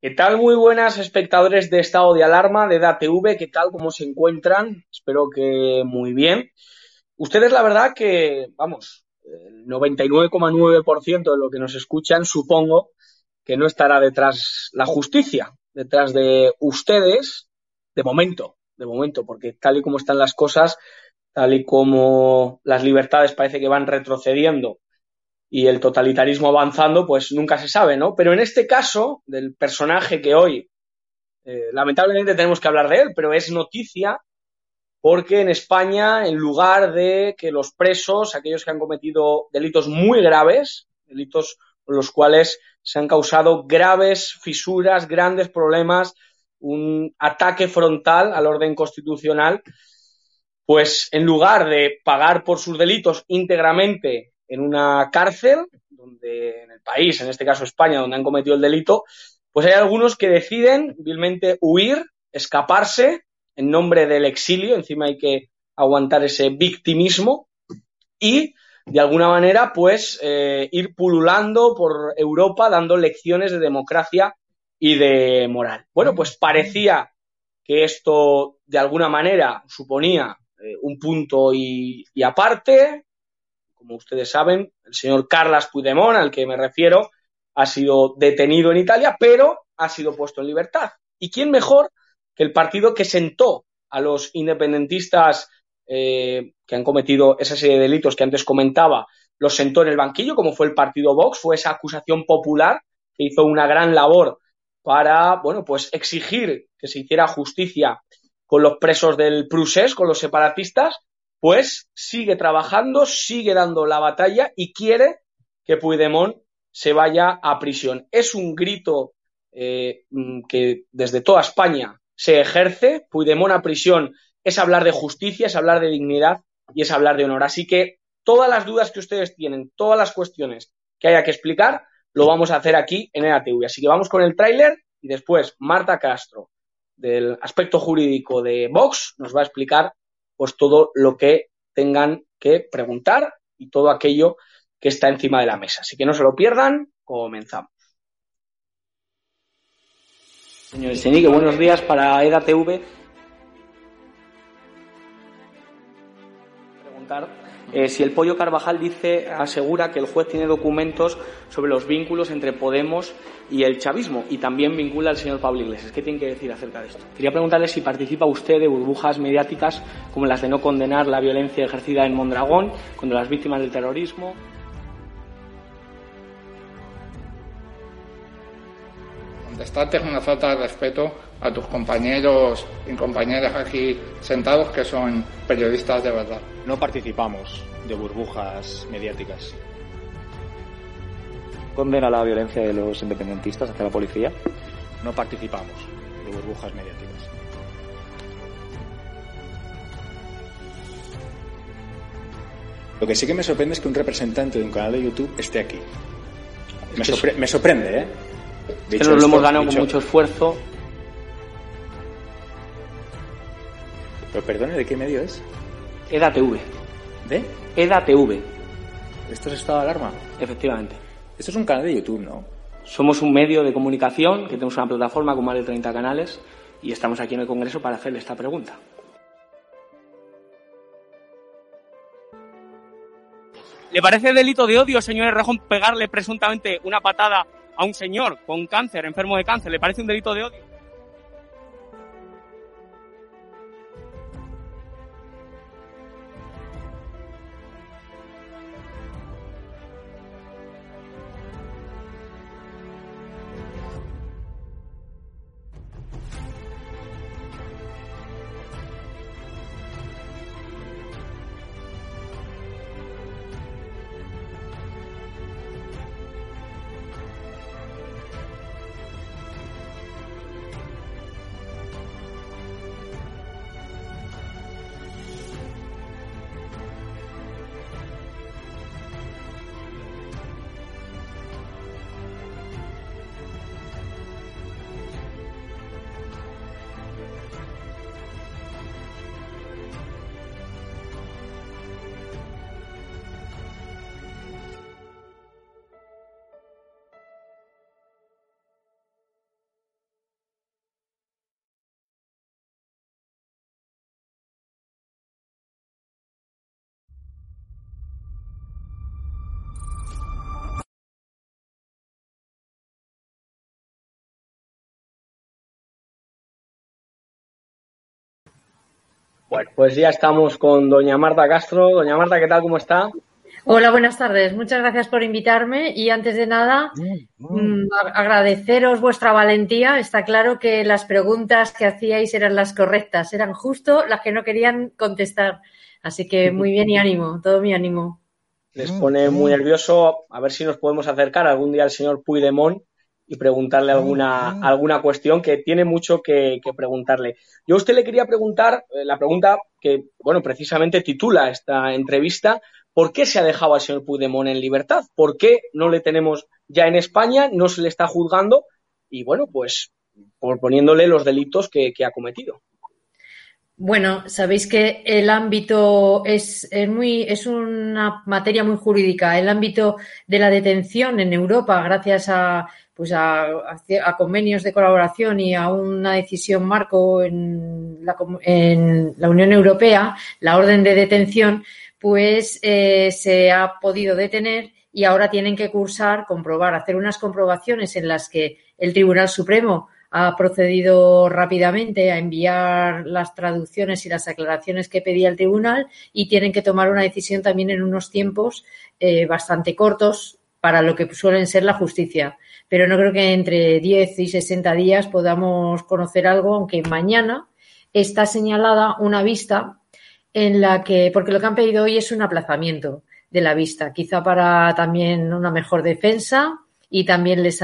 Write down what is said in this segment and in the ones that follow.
¿Qué tal? Muy buenas espectadores de estado de alarma de DATV, ¿qué tal? ¿Cómo se encuentran? Espero que muy bien. Ustedes la verdad que, vamos, el 99,9% de lo que nos escuchan supongo que no estará detrás la justicia, detrás de ustedes, de momento, de momento, porque tal y como están las cosas, tal y como las libertades parece que van retrocediendo y el totalitarismo avanzando, pues nunca se sabe, ¿no? Pero en este caso, del personaje que hoy, eh, lamentablemente tenemos que hablar de él, pero es noticia porque en España, en lugar de que los presos, aquellos que han cometido delitos muy graves, delitos con los cuales se han causado graves fisuras, grandes problemas, un ataque frontal al orden constitucional, pues en lugar de pagar por sus delitos íntegramente en una cárcel, donde en el país, en este caso España, donde han cometido el delito, pues hay algunos que deciden vilmente huir, escaparse en nombre del exilio, encima hay que aguantar ese victimismo y de alguna manera pues eh, ir pululando por Europa dando lecciones de democracia y de moral. Bueno, pues parecía que esto de alguna manera suponía eh, un punto y, y aparte, como ustedes saben, el señor Carlas Puigdemont, al que me refiero, ha sido detenido en Italia, pero ha sido puesto en libertad. ¿Y quién mejor que el partido que sentó a los independentistas eh, que han cometido esa serie de delitos que antes comentaba, los sentó en el banquillo, como fue el partido Vox, fue esa acusación popular que hizo una gran labor para, bueno, pues exigir que se hiciera justicia con los presos del Prusés, con los separatistas, pues sigue trabajando, sigue dando la batalla y quiere que Puigdemont se vaya a prisión. Es un grito eh, mm, que desde toda España se ejerce. Puigdemont a prisión es hablar de justicia, es hablar de dignidad y es hablar de honor. Así que todas las dudas que ustedes tienen, todas las cuestiones que haya que explicar, lo vamos a hacer aquí en EATV. Así que vamos con el tráiler y después Marta Castro, del aspecto jurídico de Vox, nos va a explicar pues todo lo que tengan que preguntar y todo aquello que está encima de la mesa. Así que no se lo pierdan, comenzamos. Señor Senique, buenos días para EDATV. Preguntar eh, si el Pollo Carvajal dice, asegura que el juez tiene documentos sobre los vínculos entre Podemos y el chavismo y también vincula al señor Pablo Iglesias. ¿Qué tiene que decir acerca de esto? Quería preguntarle si participa usted de burbujas mediáticas como las de no condenar la violencia ejercida en Mondragón contra las víctimas del terrorismo. Contestarte es una falta de respeto a tus compañeros y compañeras aquí sentados que son periodistas de verdad. No participamos de burbujas mediáticas. ¿Condena la violencia de los independentistas hacia la policía? No participamos de burbujas mediáticas. Lo que sí que me sorprende es que un representante de un canal de YouTube esté aquí. Me, sorpre me sorprende, ¿eh? Dicho nos lo hemos ganado dicho... con mucho esfuerzo. Pero perdone, ¿de qué medio es? EDATV. ¿De? EDATV. ¿Esto es estado de alarma? Efectivamente. Esto es un canal de YouTube, ¿no? Somos un medio de comunicación que tenemos una plataforma con más de 30 canales y estamos aquí en el Congreso para hacerle esta pregunta. ¿Le parece delito de odio, señor Rejón, pegarle presuntamente una patada a un señor con cáncer, enfermo de cáncer? ¿Le parece un delito de odio? Bueno, pues ya estamos con doña Marta Castro. Doña Marta, ¿qué tal? ¿Cómo está? Hola, buenas tardes. Muchas gracias por invitarme y antes de nada mm, agradeceros vuestra valentía. Está claro que las preguntas que hacíais eran las correctas, eran justo las que no querían contestar. Así que muy bien y ánimo, todo mi ánimo. Les pone muy nervioso. A ver si nos podemos acercar algún día al señor Puigdemont y preguntarle alguna, alguna cuestión que tiene mucho que, preguntarle. Yo a usted le quería preguntar eh, la pregunta que, bueno, precisamente titula esta entrevista. ¿Por qué se ha dejado al señor Puigdemont en libertad? ¿Por qué no le tenemos ya en España? No se le está juzgando y, bueno, pues por poniéndole los delitos que, ha cometido. Bueno, sabéis que el ámbito es, es, muy, es una materia muy jurídica. El ámbito de la detención en Europa, gracias a, pues a, convenios de colaboración y a una decisión marco en la, en la Unión Europea, la orden de detención, pues eh, se ha podido detener y ahora tienen que cursar, comprobar, hacer unas comprobaciones en las que el Tribunal Supremo ha procedido rápidamente a enviar las traducciones y las aclaraciones que pedía el tribunal y tienen que tomar una decisión también en unos tiempos eh, bastante cortos para lo que suelen ser la justicia. Pero no creo que entre 10 y 60 días podamos conocer algo, aunque mañana está señalada una vista en la que, porque lo que han pedido hoy es un aplazamiento de la vista, quizá para también una mejor defensa y también les,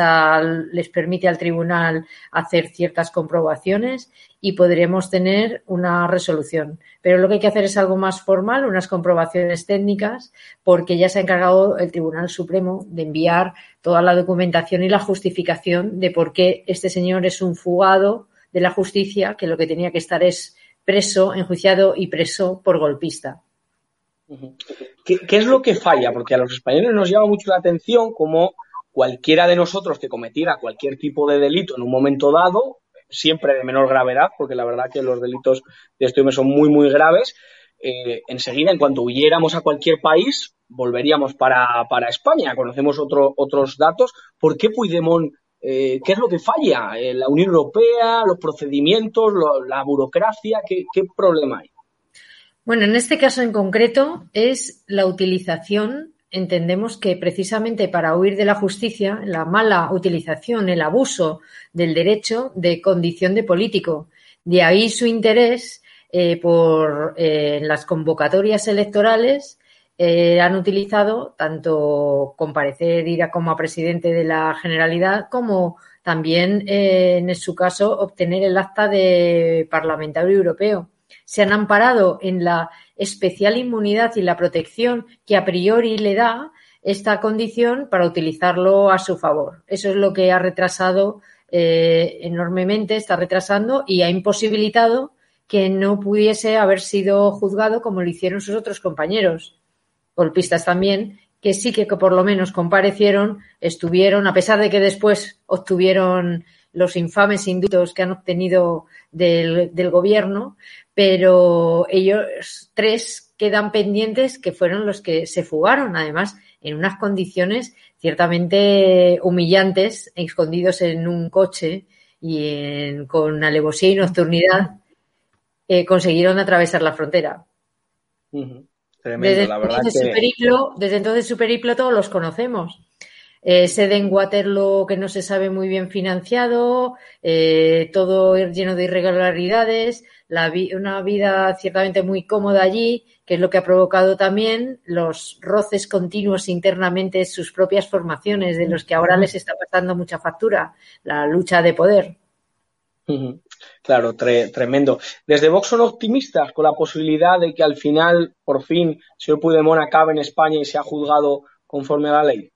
les permite al tribunal hacer ciertas comprobaciones y podremos tener una resolución. Pero lo que hay que hacer es algo más formal, unas comprobaciones técnicas, porque ya se ha encargado el Tribunal Supremo de enviar toda la documentación y la justificación de por qué este señor es un fugado de la justicia, que lo que tenía que estar es preso, enjuiciado y preso por golpista. ¿Qué, es lo que falla? Porque a los españoles nos llama mucho la atención como cualquiera de nosotros que cometiera cualquier tipo de delito en un momento dado, siempre de menor gravedad, porque la verdad que los delitos de este hombre son muy, muy graves, eh, enseguida, en cuanto huyéramos a cualquier país, volveríamos para, España. Conocemos otros datos. ¿Por qué Puigdemont eh, ¿Qué es lo que falla? Eh, ¿La Unión Europea, los procedimientos, la burocracia? ¿qué, problema hay? Bueno, en este caso en concreto es la utilización entendemos que precisamente para huir de la justicia, la mala utilización, el abuso del derecho de condición de político. De ahí su interés eh, por las convocatorias electorales eh, han utilizado tanto comparecer, ir a como a presidente de la Generalidad, como también, eh, en su caso, obtener el acta de parlamentario europeo. Se han amparado en la especial inmunidad y la protección que a priori le da esta condición para utilizarlo a su favor. Eso es lo que ha retrasado eh, enormemente, está retrasando y ha imposibilitado que no pudiese haber sido juzgado como lo hicieron sus otros compañeros golpistas también, que sí que por lo menos comparecieron, estuvieron, a pesar de que después obtuvieron los infames indultos que han obtenido del, gobierno, pero ellos tres quedan pendientes que fueron los que se fugaron, además, en unas condiciones ciertamente humillantes, escondidos en un coche y con alevosía y nocturnidad, eh, consiguieron atravesar la frontera desde, entonces su periplo todos los conocemos. Eh, sede en Waterloo que no se sabe muy bien financiado, eh, todo lleno de irregularidades, una vida ciertamente muy cómoda allí, que es lo que ha provocado también los roces continuos internamente en sus propias formaciones, de los que ahora les está pasando mucha factura, la lucha de poder. Claro, tremendo. Desde Vox son optimistas con la posibilidad de que al final, por fin, el señor Puigdemont acabe en España y sea juzgado conforme a la ley.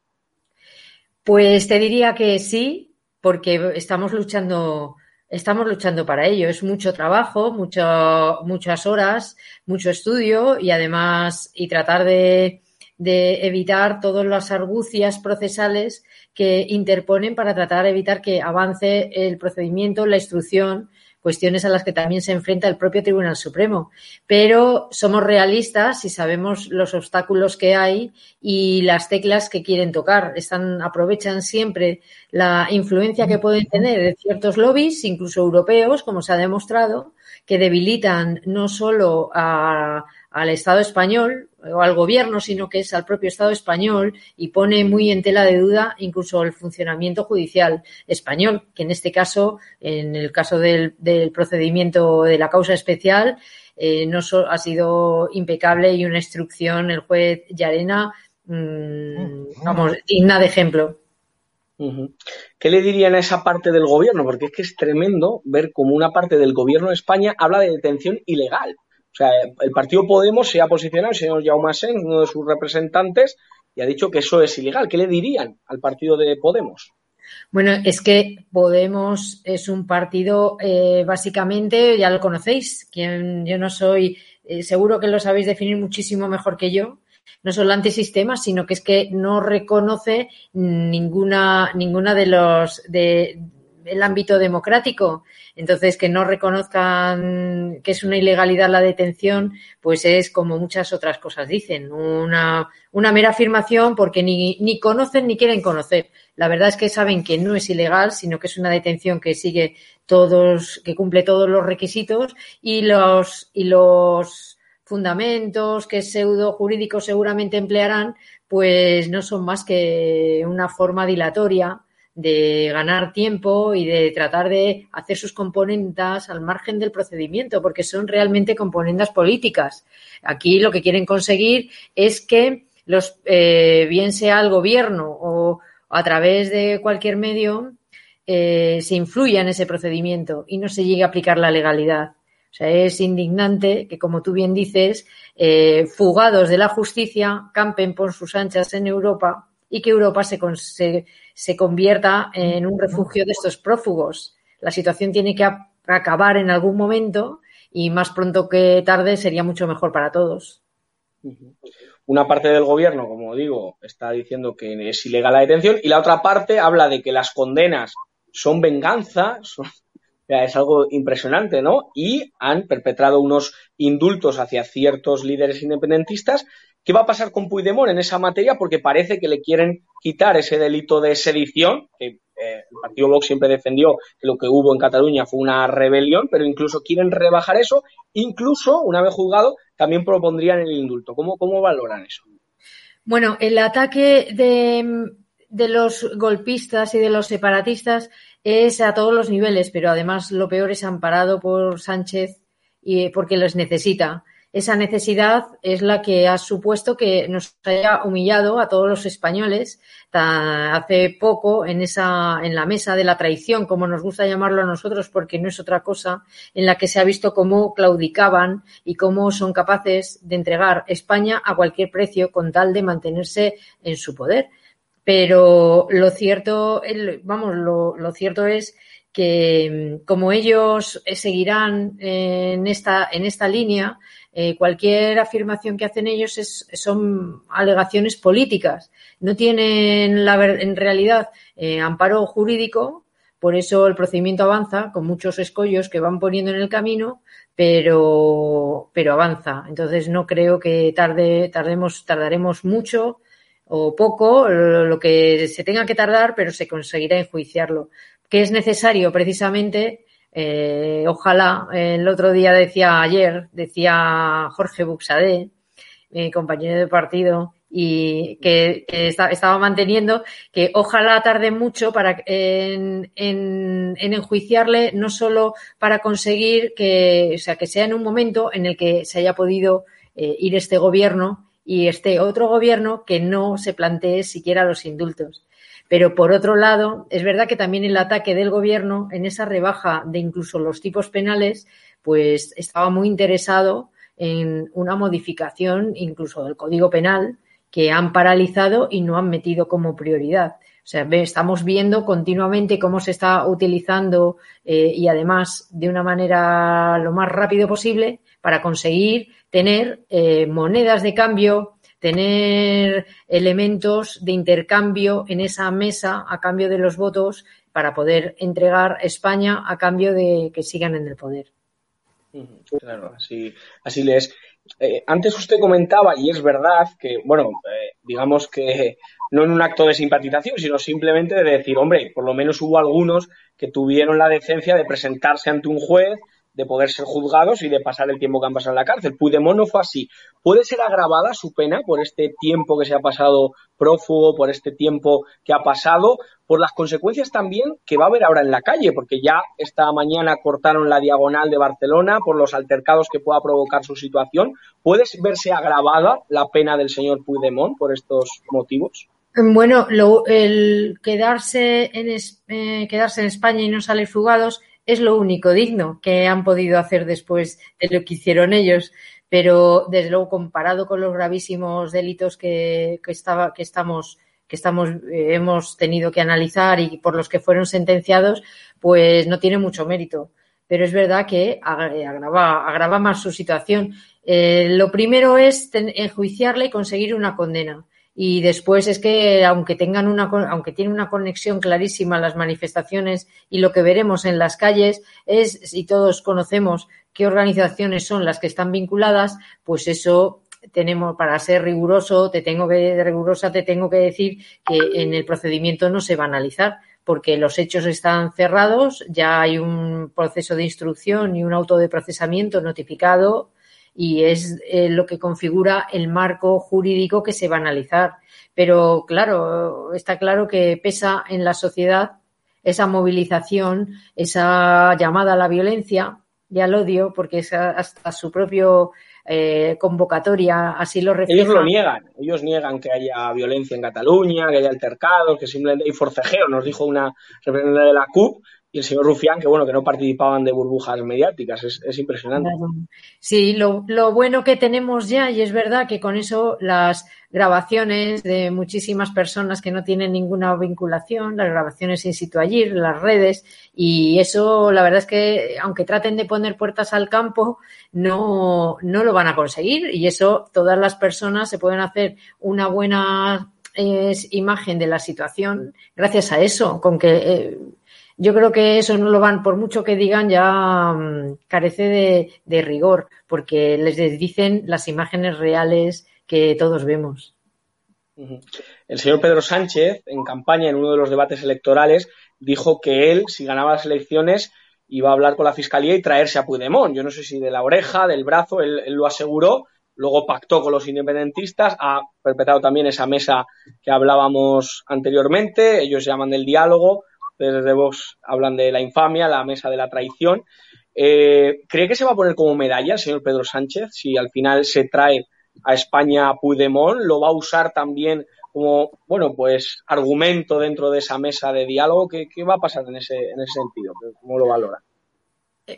Pues te diría que sí, porque estamos luchando, estamos luchando para ello. Es mucho trabajo, muchas horas, mucho estudio y además y tratar de, de evitar todas las argucias procesales que interponen para tratar de evitar que avance el procedimiento, la instrucción cuestiones a las que también se enfrenta el propio Tribunal Supremo. Pero somos realistas y sabemos los obstáculos que hay y las teclas que quieren tocar. Están, aprovechan siempre la influencia que pueden tener ciertos lobbies, incluso europeos, como se ha demostrado, que debilitan no solo a, al Estado español o al gobierno, sino que es al propio Estado español y pone muy en tela de duda incluso el funcionamiento judicial español, que en este caso, en el caso del, procedimiento de la causa especial, eh, no ha sido impecable y una instrucción el juez Yarena, mm, vamos, digna de ejemplo. ¿Qué le dirían a esa parte del gobierno? Porque es que es tremendo ver cómo una parte del gobierno de España habla de detención ilegal. O sea, el partido Podemos se ha posicionado, el señor Jaume Sen, uno de sus representantes, y ha dicho que eso es ilegal. ¿Qué le dirían al partido de Podemos? Bueno, es que Podemos es un partido, eh, básicamente, ya lo conocéis, quien yo no soy, eh, seguro que lo sabéis definir muchísimo mejor que yo, no solo antisistema, sino que es que no reconoce ninguna, ninguna de los de, el ámbito democrático. Entonces, que no reconozcan que es una ilegalidad la detención, pues es como muchas otras cosas dicen, una, una mera afirmación porque ni, ni conocen ni quieren conocer. La verdad es que saben que no es ilegal, sino que es una detención que sigue todos, que cumple todos los requisitos y los, y los fundamentos que pseudo jurídicos seguramente emplearán, pues no son más que una forma dilatoria de ganar tiempo y de tratar de hacer sus componendas al margen del procedimiento, porque son realmente componendas políticas. Aquí lo que quieren conseguir es que los, eh, bien sea el gobierno o a través de cualquier medio, eh, se influya en ese procedimiento y no se llegue a aplicar la legalidad. O sea, es indignante que, como tú bien dices, eh, fugados de la justicia campen por sus anchas en Europa y que Europa se, se, convierta en un refugio de estos prófugos. La situación tiene que acabar en algún momento y más pronto que tarde sería mucho mejor para todos. Una parte del gobierno, como digo, está diciendo que es ilegal la detención y la otra parte habla de que las condenas son venganza, es algo impresionante, ¿no? Y han perpetrado unos indultos hacia ciertos líderes independentistas ¿Qué va a pasar con Puigdemont en esa materia? Porque parece que le quieren quitar ese delito de sedición, que eh, el Partido Vox siempre defendió que lo que hubo en Cataluña fue una rebelión, pero incluso quieren rebajar eso, incluso, una vez juzgado, también propondrían el indulto. ¿Cómo, valoran eso? Bueno, el ataque de, de los golpistas y de los separatistas es a todos los niveles, pero además lo peor es amparado por Sánchez y porque los necesita esa necesidad es la que ha supuesto que nos haya humillado a todos los españoles hace poco en esa en la mesa de la traición, como nos gusta llamarlo a nosotros, porque no es otra cosa, en la que se ha visto cómo claudicaban y cómo son capaces de entregar España a cualquier precio con tal de mantenerse en su poder. Pero lo cierto, vamos, lo, lo cierto es que como ellos seguirán en esta, en esta línea, eh, cualquier afirmación que hacen ellos es, son alegaciones políticas. No tienen la, en realidad eh, amparo jurídico, por eso el procedimiento avanza con muchos escollos que van poniendo en el camino, pero, pero avanza. Entonces no creo que tarde, tardemos, tardaremos mucho o poco, lo que se tenga que tardar, pero se conseguirá enjuiciarlo. Que es necesario precisamente eh, ojalá, el otro día decía, ayer, decía Jorge Buxadé, mi compañero de partido, y que, estaba manteniendo que ojalá tarde mucho para en, en, enjuiciarle, no solo para conseguir que, o sea, que sea en un momento en el que se haya podido eh, ir este gobierno y este otro gobierno que no se plantee siquiera los indultos. Pero por otro lado, es verdad que también el ataque del gobierno en esa rebaja de incluso los tipos penales, pues estaba muy interesado en una modificación incluso del Código Penal que han paralizado y no han metido como prioridad. O sea, estamos viendo continuamente cómo se está utilizando eh, y además de una manera lo más rápido posible para conseguir tener eh, monedas de cambio tener elementos de intercambio en esa mesa a cambio de los votos para poder entregar España a cambio de que sigan en el poder. Claro, así, así le es. Eh, antes usted comentaba, y es verdad, que, bueno, eh, digamos que no en un acto de simpatización, sino simplemente de decir, hombre, por lo menos hubo algunos que tuvieron la decencia de presentarse ante un juez, de poder ser juzgados y de pasar el tiempo que han pasado en la cárcel. Puigdemont no fue así. ¿Puede ser agravada su pena por este tiempo que se ha pasado prófugo, por este tiempo que ha pasado, por las consecuencias también que va a haber ahora en la calle? Porque ya esta mañana cortaron la diagonal de Barcelona por los altercados que pueda provocar su situación. ¿Puede verse agravada la pena del señor Puigdemont por estos motivos? Bueno, el quedarse en, eh, quedarse en España y no salir fugados es lo único digno que han podido hacer después de lo que hicieron ellos. Pero, desde luego, comparado con los gravísimos delitos que, estaba, que estamos que estamos, eh, hemos tenido que analizar y por los que fueron sentenciados, pues no tiene mucho mérito. Pero es verdad que agrava, agrava más su situación. Eh, lo primero es enjuiciarle y conseguir una condena. Y después es que, aunque tengan una, aunque tiene una conexión clarísima las manifestaciones y lo que veremos en las calles es, si todos conocemos qué organizaciones son las que están vinculadas, pues eso tenemos para ser riguroso, te tengo que rigurosa, te tengo que decir que en el procedimiento no se va a analizar porque los hechos están cerrados, ya hay un proceso de instrucción y un auto de procesamiento notificado y es eh, lo que configura el marco jurídico que se va a analizar. Pero claro, está claro que pesa en la sociedad esa movilización, esa llamada a la violencia y al odio, porque hasta su propio eh, convocatoria así lo refleja. Ellos lo niegan, ellos niegan que haya violencia en Cataluña, que haya altercados, que simplemente hay forcejeo, nos dijo una representante de la CUP, y el señor Rufián, que bueno, que no participaban de burbujas mediáticas, es, impresionante. Sí, lo, lo, bueno que tenemos ya, y es verdad que con eso las grabaciones de muchísimas personas que no tienen ninguna vinculación, las grabaciones in situ allí, las redes, y eso la verdad es que aunque traten de poner puertas al campo, no, no lo van a conseguir, y eso todas las personas se pueden hacer una buena eh, imagen de la situación gracias a eso, con que eh, yo creo que eso no lo van, por mucho que digan, ya mm, carece de, rigor, porque les dicen las imágenes reales que todos vemos. El señor Pedro Sánchez, en campaña, en uno de los debates electorales, dijo que él, si ganaba las elecciones, iba a hablar con la fiscalía y traerse a Puigdemont. Yo no sé si de la oreja, del brazo, él, él lo aseguró. Luego pactó con los independentistas, ha perpetrado también esa mesa que hablábamos anteriormente. Ellos llaman del diálogo desde Vox hablan de la infamia, la mesa de la traición. Eh, ¿Cree que se va a poner como medalla el señor Pedro Sánchez si al final se trae a España a Puigdemont? ¿Lo va a usar también como, bueno, pues argumento dentro de esa mesa de diálogo? ¿Qué, va a pasar en ese, en ese sentido? ¿Cómo lo valora?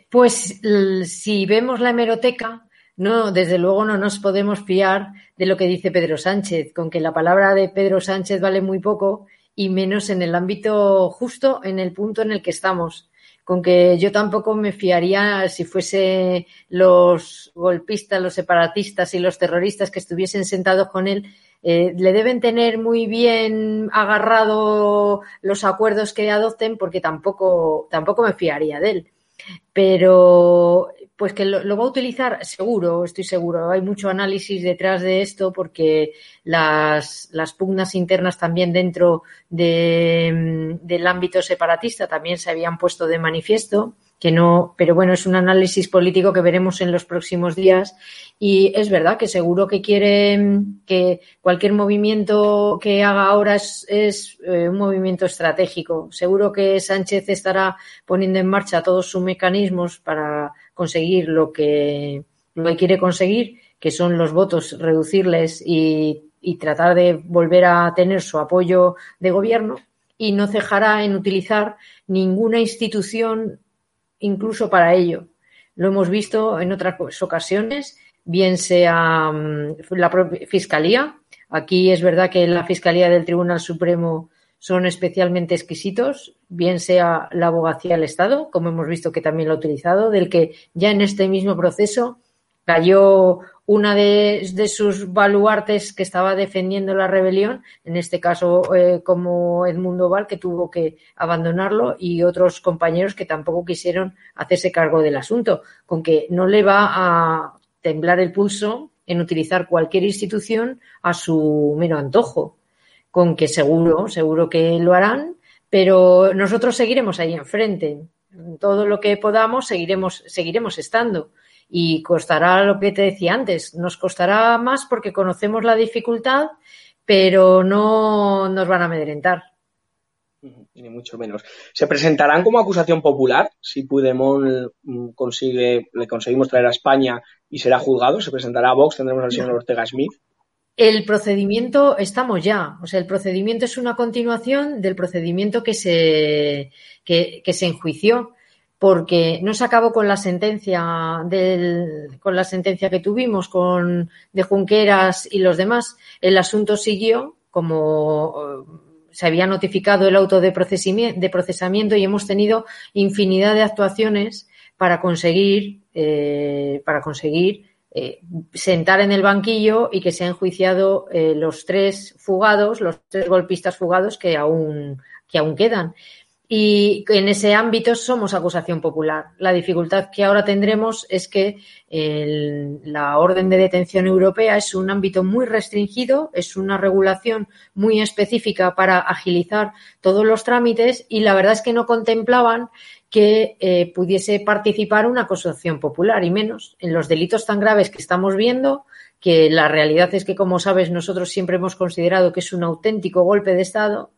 Pues si vemos la hemeroteca, no, desde luego no nos podemos fiar de lo que dice Pedro Sánchez, con que la palabra de Pedro Sánchez vale muy poco y menos en el ámbito justo en el punto en el que estamos. Con que yo tampoco me fiaría si fuese los golpistas, los separatistas y los terroristas que estuviesen sentados con él, eh, le deben tener muy bien agarrado los acuerdos que adopten porque tampoco, tampoco me fiaría de él. Pero pues que lo, va a utilizar seguro, estoy seguro. Hay mucho análisis detrás de esto porque las, las pugnas internas también dentro de, del ámbito separatista también se habían puesto de manifiesto que no, pero bueno, es un análisis político que veremos en los próximos días y es verdad que seguro que quiere que cualquier movimiento que haga ahora es, eh, un movimiento estratégico. Seguro que Sánchez estará poniendo en marcha todos sus mecanismos para conseguir lo que, lo que quiere conseguir, que son los votos, reducirles y, y tratar de volver a tener su apoyo de gobierno y no cejará en utilizar ninguna institución incluso para ello. Lo hemos visto en otras ocasiones, bien sea mm, la Fiscalía. Aquí es verdad que la Fiscalía del Tribunal Supremo son especialmente exquisitos, bien sea la abogacía del Estado, como hemos visto que también lo ha utilizado, del que ya en este mismo proceso cayó una de, sus baluartes que estaba defendiendo la rebelión, en este caso eh, como Edmundo Val, que tuvo que abandonarlo, y otros compañeros que tampoco quisieron hacerse cargo del asunto, con que no le va a temblar el pulso en utilizar cualquier institución a su mero antojo, con que seguro, seguro que lo harán, pero nosotros seguiremos ahí enfrente. Todo lo que podamos seguiremos, seguiremos estando y costará lo que te decía antes, nos costará más porque conocemos la dificultad, pero no nos van a amedrentar. Ni mucho menos. ¿Se presentarán como acusación popular si Puigdemont mm, consigue, le conseguimos traer a España y será juzgado? ¿Se presentará a Vox? ¿Tendremos al señor Ortega Smith? El procedimiento, estamos ya. O sea, el procedimiento es una continuación del procedimiento que se, que se enjuició porque no se acabó con la sentencia del, con la sentencia que tuvimos con de Junqueras y los demás. El asunto siguió como eh, se había notificado el auto de procesamiento, y hemos tenido infinidad de actuaciones para conseguir eh, para conseguir eh, sentar en el banquillo y que se han enjuiciado los tres fugados, los tres golpistas fugados que aún que aún quedan. Y en ese ámbito somos acusación popular. La dificultad que ahora tendremos es que la orden de detención europea es un ámbito muy restringido, es una regulación muy específica para agilizar todos los trámites y la verdad es que no contemplaban que eh, pudiese participar una acusación popular y menos en los delitos tan graves que estamos viendo que la realidad es que, como sabes, nosotros siempre hemos considerado que es un auténtico golpe de Estado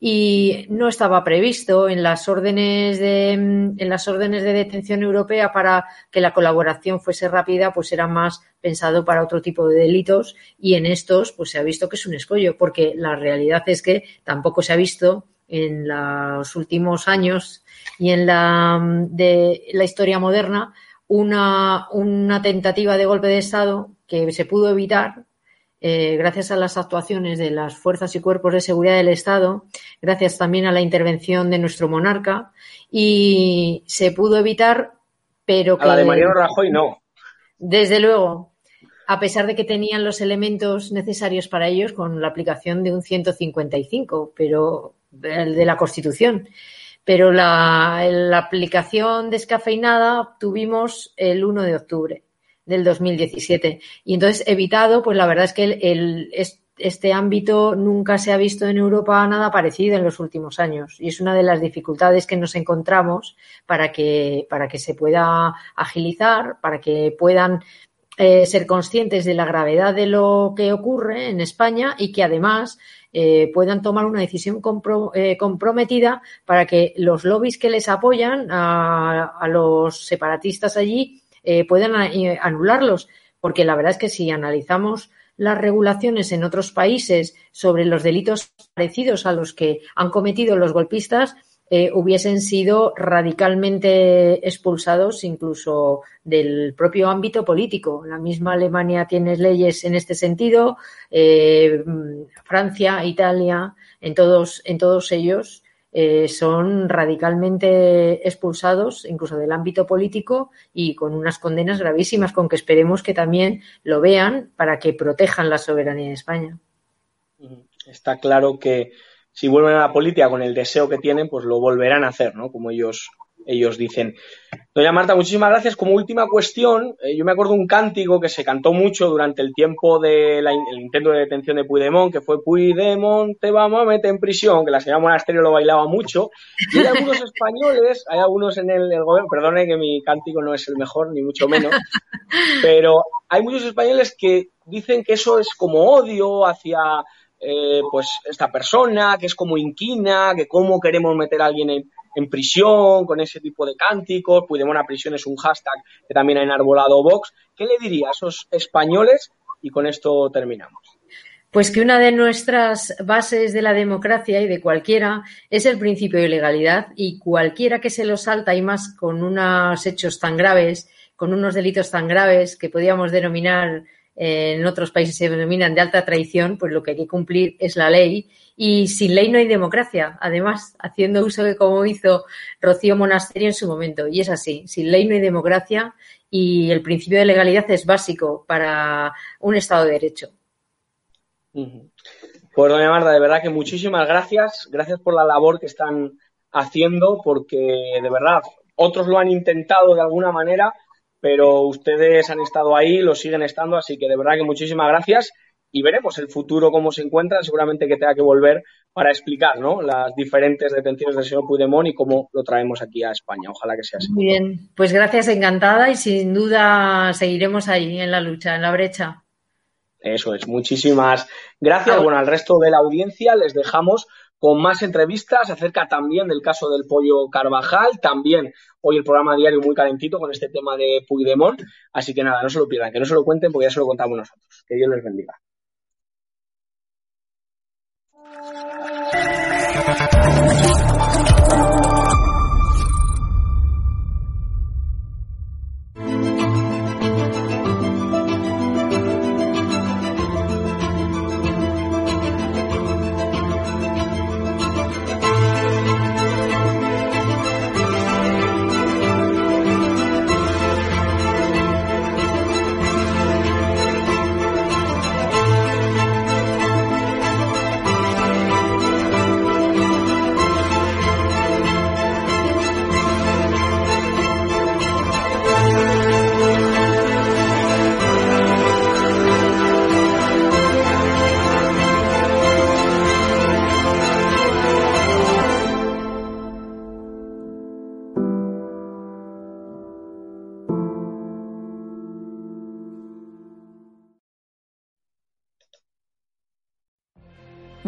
y no estaba previsto en las órdenes de en las órdenes de detención europea para que la colaboración fuese rápida pues era más pensado para otro tipo de delitos y en estos pues se ha visto que es un escollo porque la realidad es que tampoco se ha visto en los últimos años y en la de la historia moderna una, una tentativa de golpe de estado que se pudo evitar eh, gracias a las actuaciones de las fuerzas y cuerpos de seguridad del Estado, gracias también a la intervención de nuestro monarca, y se pudo evitar, pero que. A la de Mariano Rajoy no. Desde luego, a pesar de que tenían los elementos necesarios para ellos con la aplicación de un 155, pero el de la Constitución. Pero la, la aplicación descafeinada tuvimos el 1 de octubre del 2017. Y entonces, evitado, pues la verdad es que el, este ámbito nunca se ha visto en Europa nada parecido en los últimos años. Y es una de las dificultades que nos encontramos para que, para que se pueda agilizar, para que puedan eh, ser conscientes de la gravedad de lo que ocurre en España y que además eh, puedan tomar una decisión eh, comprometida para que los lobbies que les apoyan a los separatistas allí eh, puedan eh, anularlos, porque la verdad es que si analizamos las regulaciones en otros países sobre los delitos parecidos a los que han cometido los golpistas, eh, hubiesen sido radicalmente expulsados incluso del propio ámbito político. La misma Alemania tiene leyes en este sentido, Francia, Italia, en todos, en todos ellos eh, son radicalmente expulsados, incluso del ámbito político, y con unas condenas gravísimas, con que esperemos que también lo vean para que protejan la soberanía de España. Está claro que si vuelven a la política con el deseo que tienen, pues lo volverán a hacer, ¿no? Como ellos ellos dicen. Doña Marta, muchísimas gracias. Como última cuestión, eh, yo me acuerdo un cántico que se cantó mucho durante el tiempo del intento de detención de Puigdemont, que fue Puigdemont, te vamos a meter en prisión, que la señora Monasterio lo bailaba mucho. Y hay algunos españoles, hay algunos en el, gobierno, perdone que mi cántico no es el mejor, ni mucho menos, pero hay muchos españoles que dicen que eso es como odio hacia eh, pues esta persona, que es como inquina, que cómo queremos meter a alguien en, en prisión, con ese tipo de cánticos, Puigdemont a prisión es un hashtag que también ha enarbolado Vox. ¿Qué le diría a esos españoles? Y con esto terminamos. Pues que una de nuestras bases de la democracia y de cualquiera es el principio de legalidad y cualquiera que se lo salta y más con unos hechos tan graves, con unos delitos tan graves que podríamos denominar en otros países se denominan de alta traición, pues lo que hay que cumplir es la ley. Y sin ley no hay democracia, además, haciendo uso de como hizo Rocío Monasterio en su momento. Y es así, sin ley no hay democracia y el principio de legalidad es básico para un Estado de Derecho. Pues doña Marta, de verdad que muchísimas gracias. Gracias por la labor que están haciendo, porque de verdad otros lo han intentado de alguna manera, pero ustedes han estado ahí, lo siguen estando, así que de verdad que muchísimas gracias y veremos el futuro cómo se encuentra. Seguramente que tenga que volver para explicar ¿no? las diferentes detenciones del señor Puigdemont y cómo lo traemos aquí a España. Ojalá que sea así. Muy bien, pues gracias, encantada y sin duda seguiremos ahí en la lucha, en la brecha. Eso es, muchísimas gracias. Bueno, al resto de la audiencia les dejamos con más entrevistas acerca también del caso del pollo Carvajal, también hoy el programa diario muy calentito con este tema de Puigdemont, así que nada, no se lo pierdan, que no se lo cuenten porque ya se lo contamos nosotros. Que Dios les bendiga.